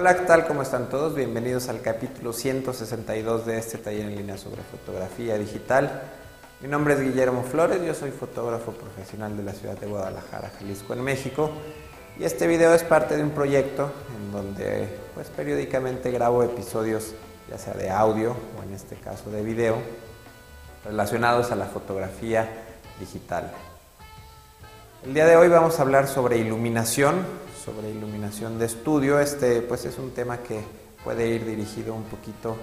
Hola, ¿qué tal? ¿Cómo están todos? Bienvenidos al capítulo 162 de este taller en línea sobre fotografía digital. Mi nombre es Guillermo Flores, yo soy fotógrafo profesional de la ciudad de Guadalajara, Jalisco, en México. Y este video es parte de un proyecto en donde pues periódicamente grabo episodios ya sea de audio o en este caso de video relacionados a la fotografía digital. El día de hoy vamos a hablar sobre iluminación, sobre iluminación de estudio. Este pues es un tema que puede ir dirigido un poquito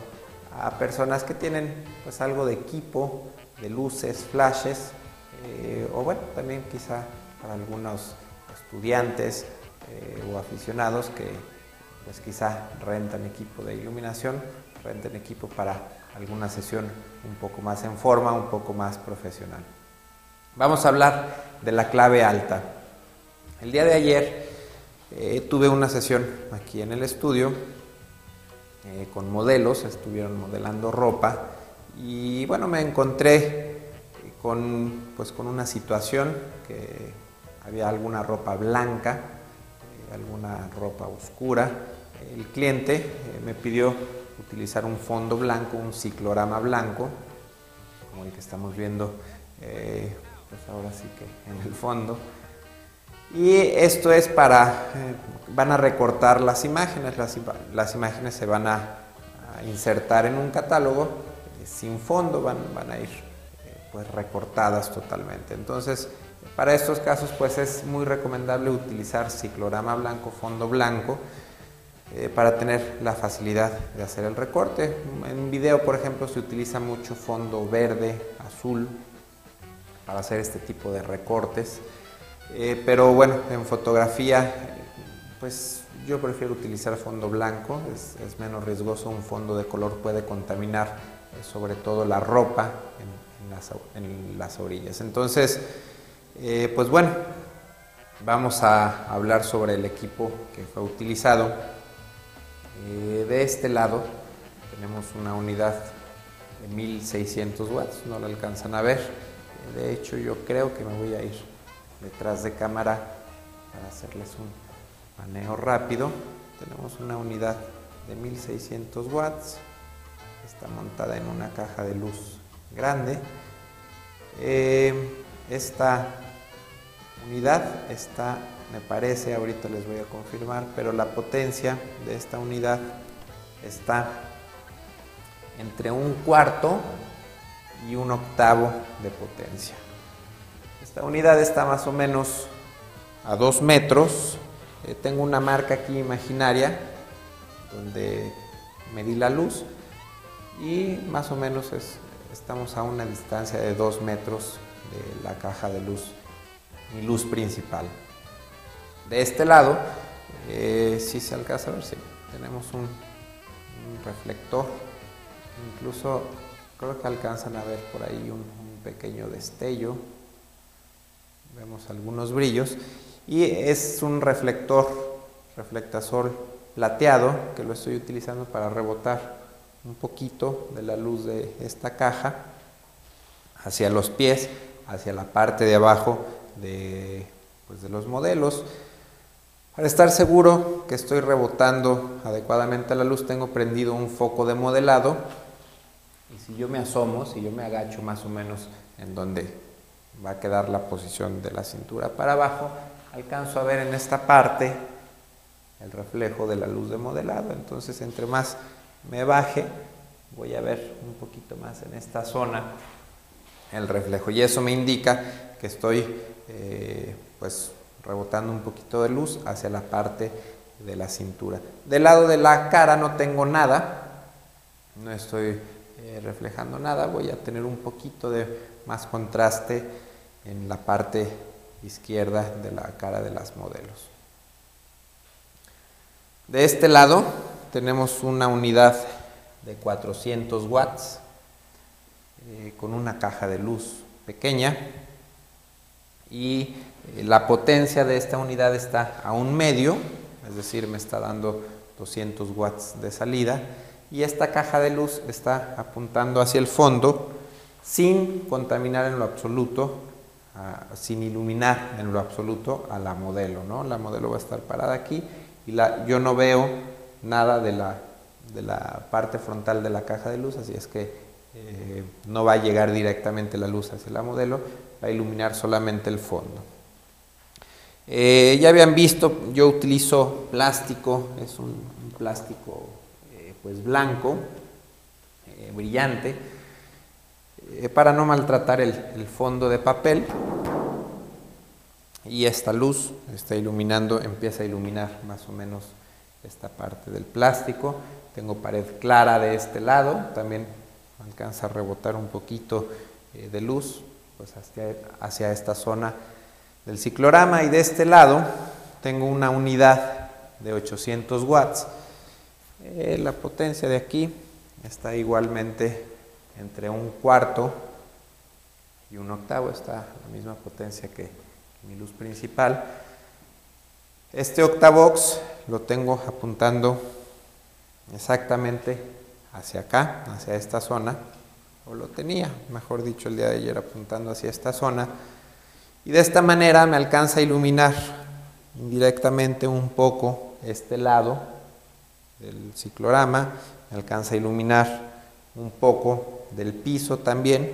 a personas que tienen pues algo de equipo, de luces, flashes, eh, o bueno, también quizá para algunos estudiantes eh, o aficionados que pues quizá rentan equipo de iluminación, rentan equipo para alguna sesión un poco más en forma, un poco más profesional. Vamos a hablar de la clave alta. El día de ayer eh, tuve una sesión aquí en el estudio eh, con modelos, estuvieron modelando ropa y bueno, me encontré con, pues, con una situación que había alguna ropa blanca, eh, alguna ropa oscura. El cliente me pidió utilizar un fondo blanco, un ciclorama blanco, como el que estamos viendo pues ahora sí que en el fondo. Y esto es para, eh, van a recortar las imágenes, las, imágenes se van a, insertar en un catálogo eh, sin fondo, van, van a ir eh, pues recortadas totalmente. Entonces, para estos casos pues es muy recomendable utilizar ciclorama blanco, fondo blanco, para tener la facilidad de hacer el recorte. En video, por ejemplo, se utiliza mucho fondo verde, azul, para hacer este tipo de recortes. Eh, pero bueno, en fotografía, pues yo prefiero utilizar fondo blanco, es, menos riesgoso, un fondo de color puede contaminar eh, sobre todo la ropa en, las, orillas. Entonces, eh, pues bueno, vamos a hablar sobre el equipo que fue utilizado. de este lado tenemos una unidad de 1600 watts, no la alcanzan a ver. De hecho, yo creo que me voy a ir detrás de cámara para hacerles un manejo rápido. Tenemos una unidad de 1600 watts. Está montada en una caja de luz grande. Eh, esta unidad está, me parece, ahorita les voy a confirmar, pero la potencia de esta unidad está entre un cuarto y un octavo de potencia. Esta unidad está más o menos a 2 metros. Eh, tengo una marca aquí imaginaria donde medí la luz y más o menos estamos a una distancia de 2 metros de la caja de luz, mi luz principal. De este lado, eh, si se alcanza a ver, sí, tenemos un reflector, incluso Creo que alcanzan a ver por ahí un, pequeño destello. Vemos algunos brillos. Y es un reflector, reflectasol plateado, que lo estoy utilizando para rebotar un poquito de la luz de esta caja hacia los pies, hacia la parte de abajo de, pues de los modelos. Para estar seguro que estoy rebotando adecuadamente la luz, tengo prendido un foco de modelado y si yo me asomo, si yo me agacho más o menos en donde va a quedar la posición de la cintura para abajo, alcanzo a ver en esta parte el reflejo de la luz de modelado. Entonces, entre más me baje, voy a ver un poquito más en esta zona el reflejo. Y eso me indica que estoy eh, pues rebotando un poquito de luz hacia la parte de la cintura. Del lado de la cara no tengo nada, no estoy eh, reflejando nada, voy a tener un poquito de más contraste en la parte izquierda de la cara de las modelos. De este lado tenemos una unidad de 400 watts eh, con una caja de luz pequeña y eh, la potencia de esta unidad está a un medio, es decir, me está dando 200 watts de salida y esta caja de luz está apuntando hacia el fondo sin contaminar en lo absoluto, sin iluminar en lo absoluto a la modelo. ¿no? La modelo va a estar parada aquí y la, yo no veo nada de la, de la parte frontal de la caja de luz, así es que eh, no va a llegar directamente la luz hacia la modelo, va a iluminar solamente el fondo. Eh, ya habían visto, yo utilizo plástico, es un, plástico eh, pues blanco, brillante, para no maltratar el, fondo de papel y esta luz está iluminando, empieza a iluminar más o menos esta parte del plástico. Tengo pared clara de este lado, también alcanza a rebotar un poquito eh, de luz pues hacia, hacia, esta zona del ciclorama y de este lado tengo una unidad de 800 watts. Eh, la potencia de aquí está igualmente entre un cuarto y un octavo, está la misma potencia que mi luz principal. Este octavox lo tengo apuntando exactamente hacia acá, hacia esta zona, o lo tenía, mejor dicho, el día de ayer apuntando hacia esta zona, y de esta manera me alcanza a iluminar indirectamente un poco este lado del ciclorama, me alcanza a iluminar un poco del piso también,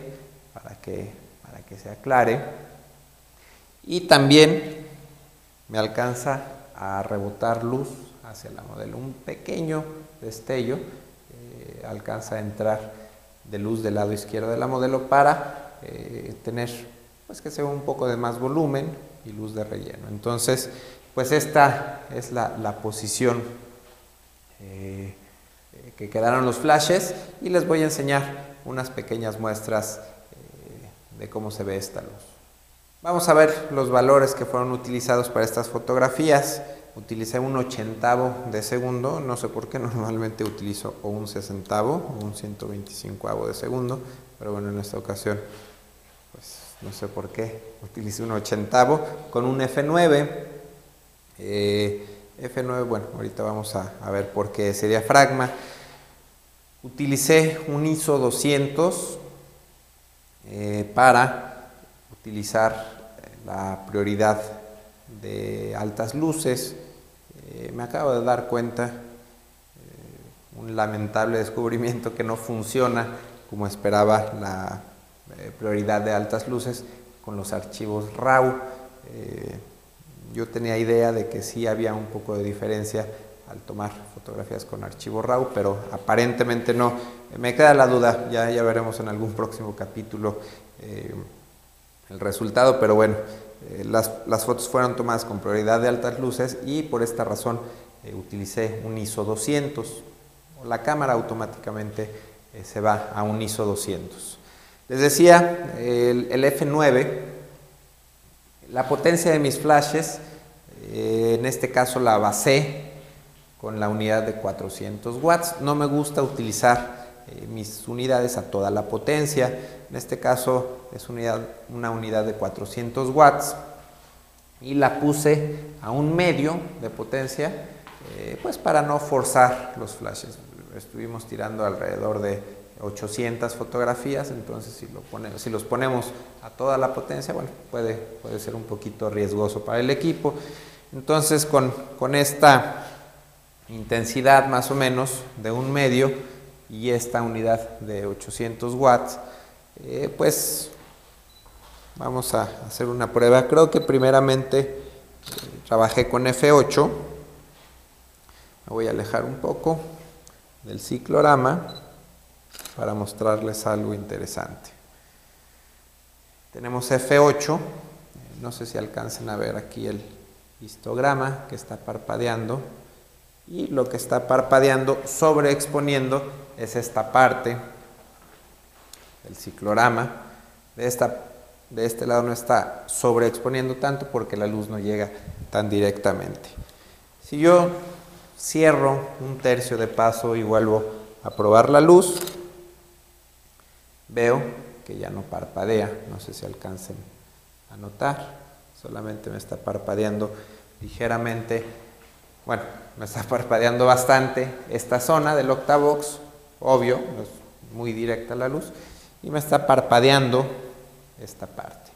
para que, para que se aclare, y también me alcanza a rebotar luz hacia la modelo, un pequeño destello eh, alcanza a entrar de luz del lado izquierdo de la modelo para eh, tener pues que sea un poco de más volumen y luz de relleno. Entonces, pues esta es la, posición eh, que quedaron los flashes y les voy a enseñar unas pequeñas muestras de cómo se ve esta luz. Vamos a ver los valores que fueron utilizados para estas fotografías utilicé un ochentavo de segundo, no sé por qué, normalmente utilizo un sesentavo o un 125 de segundo, pero bueno, en esta ocasión, pues no sé por qué, utilicé un ochentavo con un F9. Eh, F9, bueno, ahorita vamos a, ver por qué ese diafragma. Utilicé un ISO 200 eh, para utilizar la prioridad de altas luces. Eh, me acabo de dar cuenta, eh, un lamentable descubrimiento que no funciona como esperaba la prioridad de altas luces con los archivos RAW. yo tenía idea de que sí había un poco de diferencia al tomar fotografías con archivo RAW, pero aparentemente no. Me queda la duda, ya, ya veremos en algún próximo capítulo el resultado, pero bueno, eh, las, fotos fueron tomadas con prioridad de altas luces y por esta razón eh, utilicé un ISO 200. La cámara automáticamente eh, se va a un ISO 200. Les decía, el, F9, la potencia de mis flashes, en este caso la basé con la unidad de 400 watts. No me gusta utilizar mis unidades a toda la potencia. En este caso es unidad, una unidad de 400 watts y la puse a un medio de potencia eh, pues para no forzar los flashes. Estuvimos tirando alrededor de 800 fotografías, entonces si, lo si los ponemos a toda la potencia, bueno, puede, puede ser un poquito riesgoso para el equipo. Entonces con, con esta intensidad más o menos de un medio y esta unidad de 800 watts, eh, pues vamos a hacer una prueba. Creo que primeramente eh, trabajé con F8. Me voy a alejar un poco del ciclorama para mostrarles algo interesante. Tenemos F8, no sé si alcancen a ver aquí el histograma que está parpadeando y lo que está parpadeando sobreexponiendo es esta parte el ciclorama. De, esta, de este lado no está sobreexponiendo tanto porque la luz no llega tan directamente. Si yo cierro un tercio de paso y vuelvo a probar la luz, veo que ya no parpadea, no sé si alcancen a notar, solamente me está parpadeando ligeramente, bueno, me está parpadeando bastante esta zona del octavox, obvio, es muy directa la luz, y me está parpadeando esta parte.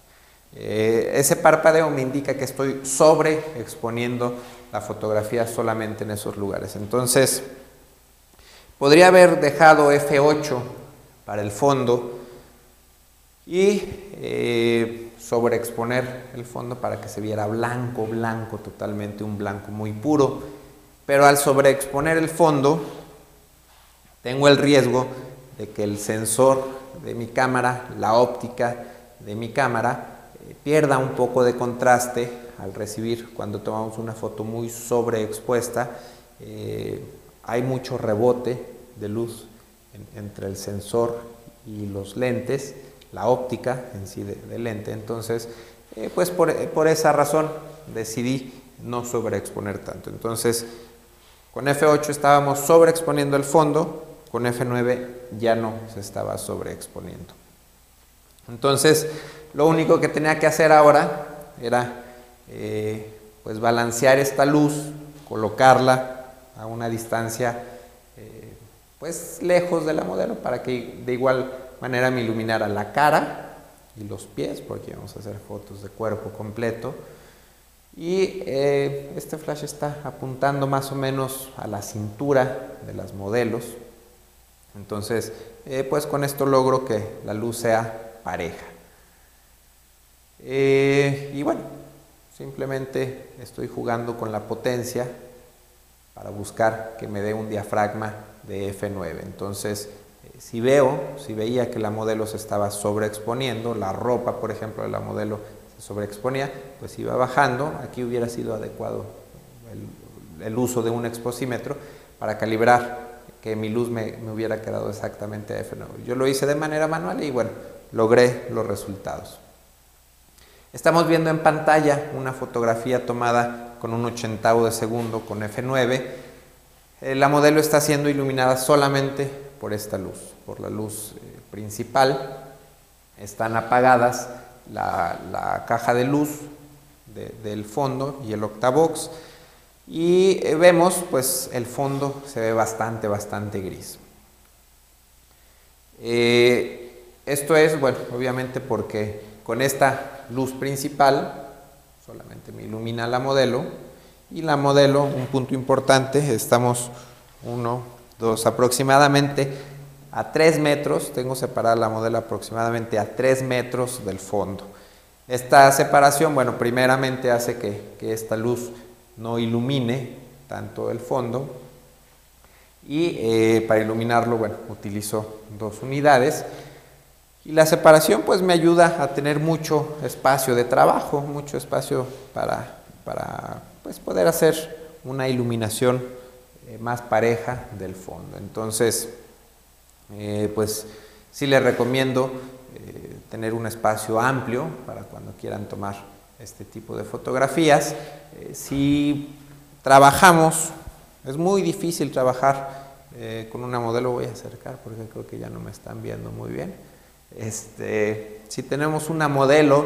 Eh, ese parpadeo me indica que estoy sobre exponiendo la fotografía solamente en esos lugares. Entonces, podría haber dejado F8 para el fondo y eh, sobreexponer el fondo para que se viera blanco, blanco, totalmente un blanco muy puro. Pero al sobreexponer el fondo, tengo el riesgo de que el sensor de mi cámara, la óptica de mi cámara, eh, pierda un poco de contraste al recibir cuando tomamos una foto muy sobreexpuesta. Eh, hay mucho rebote de luz entre el sensor y los lentes, la óptica en sí del lente. Entonces, eh, pues por, por esa razón decidí no sobreexponer tanto. Entonces, con F8 estábamos sobreexponiendo el fondo, con F9 ya no se estaba sobreexponiendo. Entonces, lo único que tenía que hacer ahora era eh, pues balancear esta luz, colocarla a una distancia eh, pues lejos de la modelo para que de igual manera me iluminara la cara y los pies, porque vamos a hacer fotos de cuerpo completo. Y eh, este flash está apuntando más o menos a la cintura de las modelos. Entonces, eh, pues con esto logro que la luz sea pareja. Eh, y bueno, simplemente estoy jugando con la potencia para buscar que me dé un diafragma de F9. Entonces, si veo, si veía que la modelo se estaba sobreexponiendo, la ropa, por ejemplo, de la modelo sobreexponía, pues iba bajando. Aquí hubiera sido adecuado el, uso de un exposímetro para calibrar que mi luz me, hubiera quedado exactamente a F9. Yo lo hice de manera manual y bueno, logré los resultados. Estamos viendo en pantalla una fotografía tomada con un ochentavo de segundo con F9. Eh, la modelo está siendo iluminada solamente por esta luz, por la luz eh, principal. Están apagadas la, caja de luz del fondo y el octavox. Y eh, vemos pues el fondo se ve bastante bastante gris. Eh, esto es bueno obviamente porque con esta luz principal solamente me ilumina la modelo. Y la modelo un punto importante estamos uno dos aproximadamente a 3 metros, tengo separada la modelo aproximadamente a 3 metros del fondo. Esta separación, bueno, primeramente hace que, esta luz no ilumine tanto el fondo y eh, para iluminarlo, bueno, utilizo dos unidades y la separación pues me ayuda a tener mucho espacio de trabajo, mucho espacio para, para pues, poder hacer una iluminación eh, más pareja del fondo. Entonces, eh, pues sí les recomiendo eh, tener un espacio amplio para cuando quieran tomar este tipo de fotografías. Si trabajamos, es muy difícil trabajar con una modelo, voy a acercar porque creo que ya no me están viendo muy bien. Este, si tenemos una modelo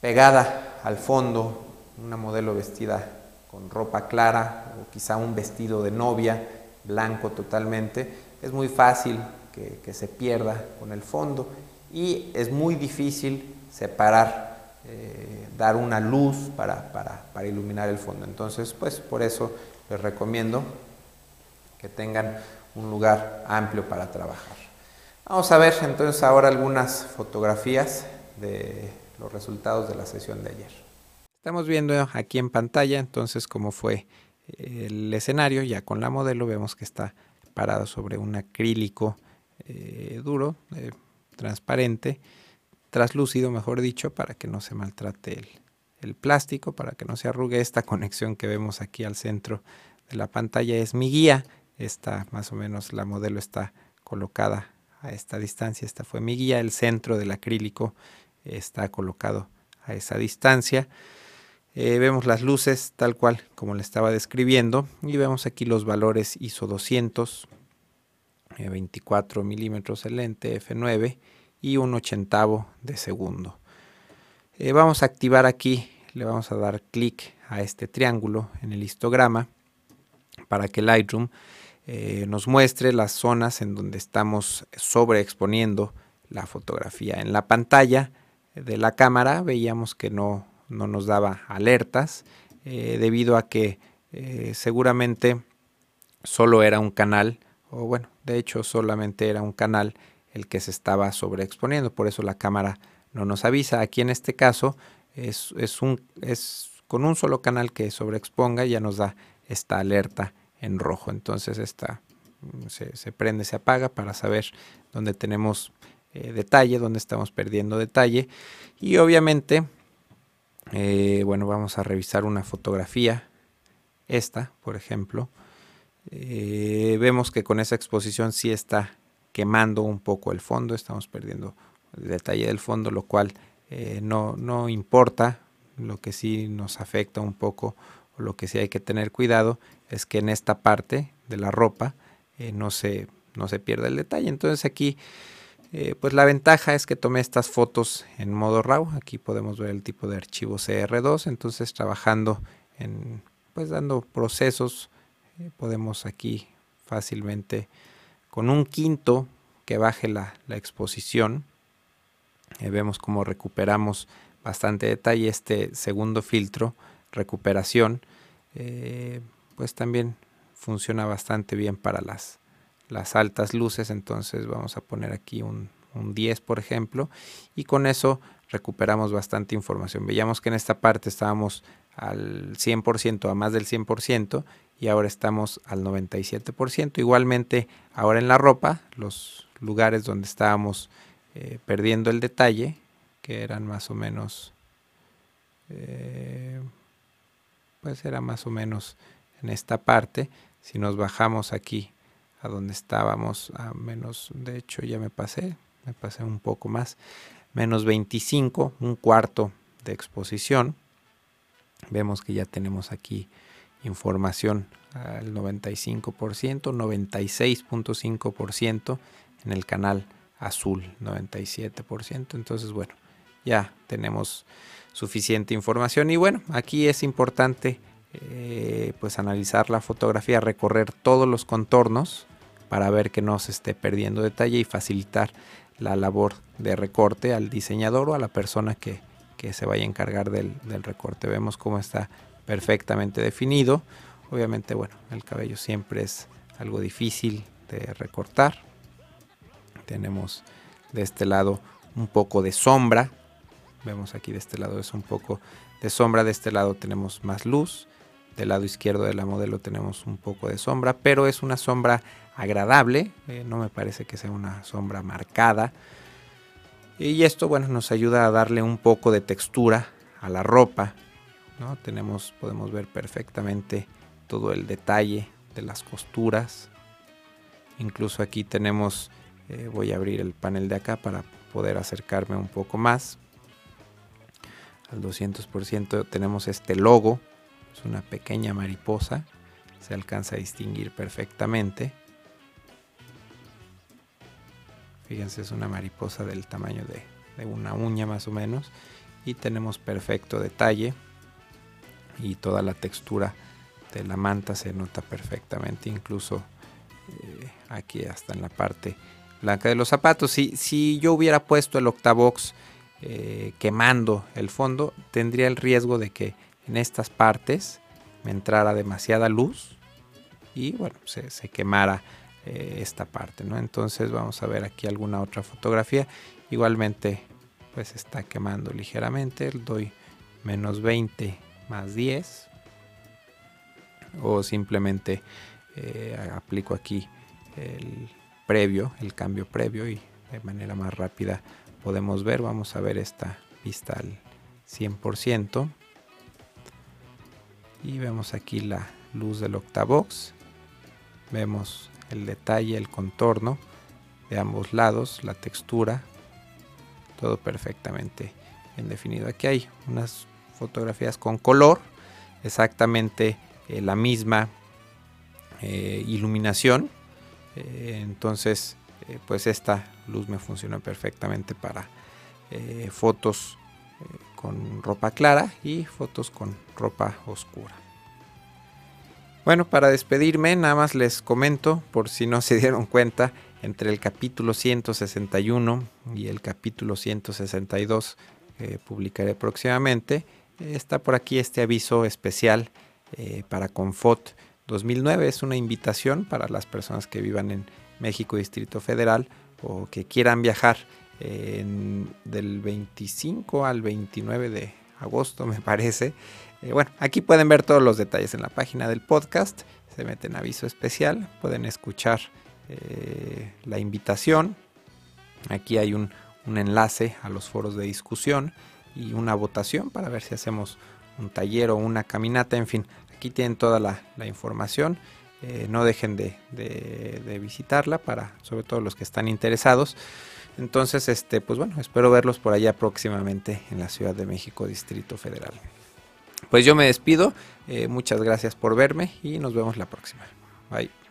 pegada al fondo, una modelo vestida con ropa clara o quizá un vestido de novia blanco totalmente, es muy fácil que, se pierda con el fondo y es muy difícil separar, eh, dar una luz para, para, iluminar el fondo. Entonces, pues por eso les recomiendo que tengan un lugar amplio para trabajar. Vamos a ver entonces ahora algunas fotografías de los resultados de la sesión de ayer. Estamos viendo aquí en pantalla entonces cómo fue el escenario, ya con la modelo vemos que está parado sobre un acrílico eh, duro, eh, transparente, traslúcido, mejor dicho, para que no se maltrate el, el, plástico, para que no se arrugue. Esta conexión que vemos aquí al centro de la pantalla es mi guía. Esta, más o menos, la modelo está colocada a esta distancia. Esta fue mi guía. El centro del acrílico está colocado a esa distancia. Eh, vemos las luces tal cual como le estaba describiendo y vemos aquí los valores ISO 200, 24 milímetros el lente f9 y un ochentavo de segundo. Eh, vamos a activar aquí, le vamos a dar clic a este triángulo en el histograma para que Lightroom eh, nos muestre las zonas en donde estamos sobreexponiendo la fotografía. En la pantalla de la cámara veíamos que no no nos daba alertas. debido a que seguramente solo era un canal, o bueno, de hecho solamente era un canal el que se estaba sobreexponiendo, por eso la cámara no nos avisa. Aquí en este caso es, un, es con un solo canal que sobreexponga ya nos da esta alerta en rojo. Entonces esta mm, se, prende, se apaga para saber dónde tenemos eh, detalle, dónde estamos perdiendo detalle. Y obviamente, eh, bueno, vamos a revisar una fotografía. Esta, por ejemplo. Eh, vemos que con esa exposición sí está quemando un poco el fondo, estamos perdiendo el detalle del fondo, lo cual no, no importa, lo que sí nos afecta un poco o lo que sí hay que tener cuidado es que en esta parte de la ropa eh, no, se, no se pierda el detalle. Entonces aquí eh, pues la ventaja es que tomé estas fotos en modo RAW. Aquí podemos ver el tipo de archivo CR2. Entonces trabajando en pues dando procesos eh, podemos aquí fácilmente con un quinto que baje la, exposición vemos cómo recuperamos bastante detalle este segundo filtro, recuperación, eh, pues también funciona bastante bien para las, las altas luces, entonces vamos a poner aquí un, 10 por ejemplo y con eso recuperamos bastante información. Veíamos que en esta parte estábamos al 100%, a más del 100% y ahora estamos al 97%. Igualmente ahora en la ropa, los lugares donde estábamos eh, perdiendo el detalle, que eran más o menos, eh, pues era más o menos en esta parte. Si nos bajamos aquí a donde estábamos, a menos, de hecho ya me pasé, me pasé un poco más, menos 25, un cuarto de exposición. Vemos que ya tenemos aquí información al 95%, 96.5% en el canal azul, 97%. Entonces, bueno, ya tenemos suficiente información. Y bueno, aquí es importante eh, pues analizar la fotografía, recorrer todos los contornos para ver que no se esté perdiendo detalle y facilitar la labor de recorte al diseñador o a la persona que, se vaya a encargar del, del, recorte. Vemos cómo está perfectamente definido. Obviamente, bueno, el cabello siempre es algo difícil de recortar. Tenemos de este lado un poco de sombra Vemos aquí de este lado es un poco de sombra, de este lado tenemos más luz, del lado izquierdo de la modelo tenemos un poco de sombra, pero es una sombra agradable, eh, no me parece que sea una sombra marcada. Y esto, bueno, nos ayuda a darle un poco de textura a la ropa. ¿no? Tenemos, podemos ver perfectamente todo el detalle de las costuras. Incluso aquí tenemos, eh, voy a abrir el panel de acá para poder acercarme un poco más al 200% tenemos este logo, es una pequeña mariposa, se alcanza a distinguir perfectamente. Fíjense, es una mariposa del tamaño de, una uña más o menos y tenemos perfecto detalle y toda la textura de la manta se nota perfectamente, incluso eh, aquí hasta en la parte blanca de los zapatos. Si, yo hubiera puesto el Octavox eh, quemando el fondo, tendría el riesgo de que en estas partes me entrara demasiada luz y bueno, se, quemara eh, esta parte, ¿no? Entonces vamos a ver aquí alguna otra fotografía. Igualmente, pues está quemando ligeramente. Doy menos 20 más 10. O simplemente eh, aplico aquí el previo, el cambio previo y de manera más rápida podemos ver, vamos a ver esta vista al 100% y vemos aquí la luz del octavox vemos el detalle, el contorno de ambos lados, la textura. Todo perfectamente bien definido. Aquí hay unas fotografías con color exactamente eh, la misma eh, iluminación. Eh, entonces pues esta luz me funciona perfectamente para fotos con ropa clara y fotos con ropa oscura. Bueno, para despedirme, nada más les comento, por si no se dieron cuenta, entre el capítulo 161 y el capítulo 162 que publicaré próximamente, está por aquí este aviso especial para Confot 2009. Es una invitación para las personas que vivan en México Distrito Federal o que quieran viajar del 25 al 29 de agosto, me parece. Eh, bueno, aquí pueden ver todos los detalles en la página del podcast. Se meten aviso especial, pueden escuchar eh, la invitación. Aquí hay un, enlace a los foros de discusión y una votación para ver si hacemos un taller o una caminata. En fin, aquí tienen toda la, información. Eh, no dejen de, de, visitarla para, sobre todo los que están interesados. Entonces, este, pues bueno, espero verlos por allá próximamente en la Ciudad de México, Distrito Federal. Pues yo me despido, eh, muchas gracias por verme y nos vemos la próxima. Bye.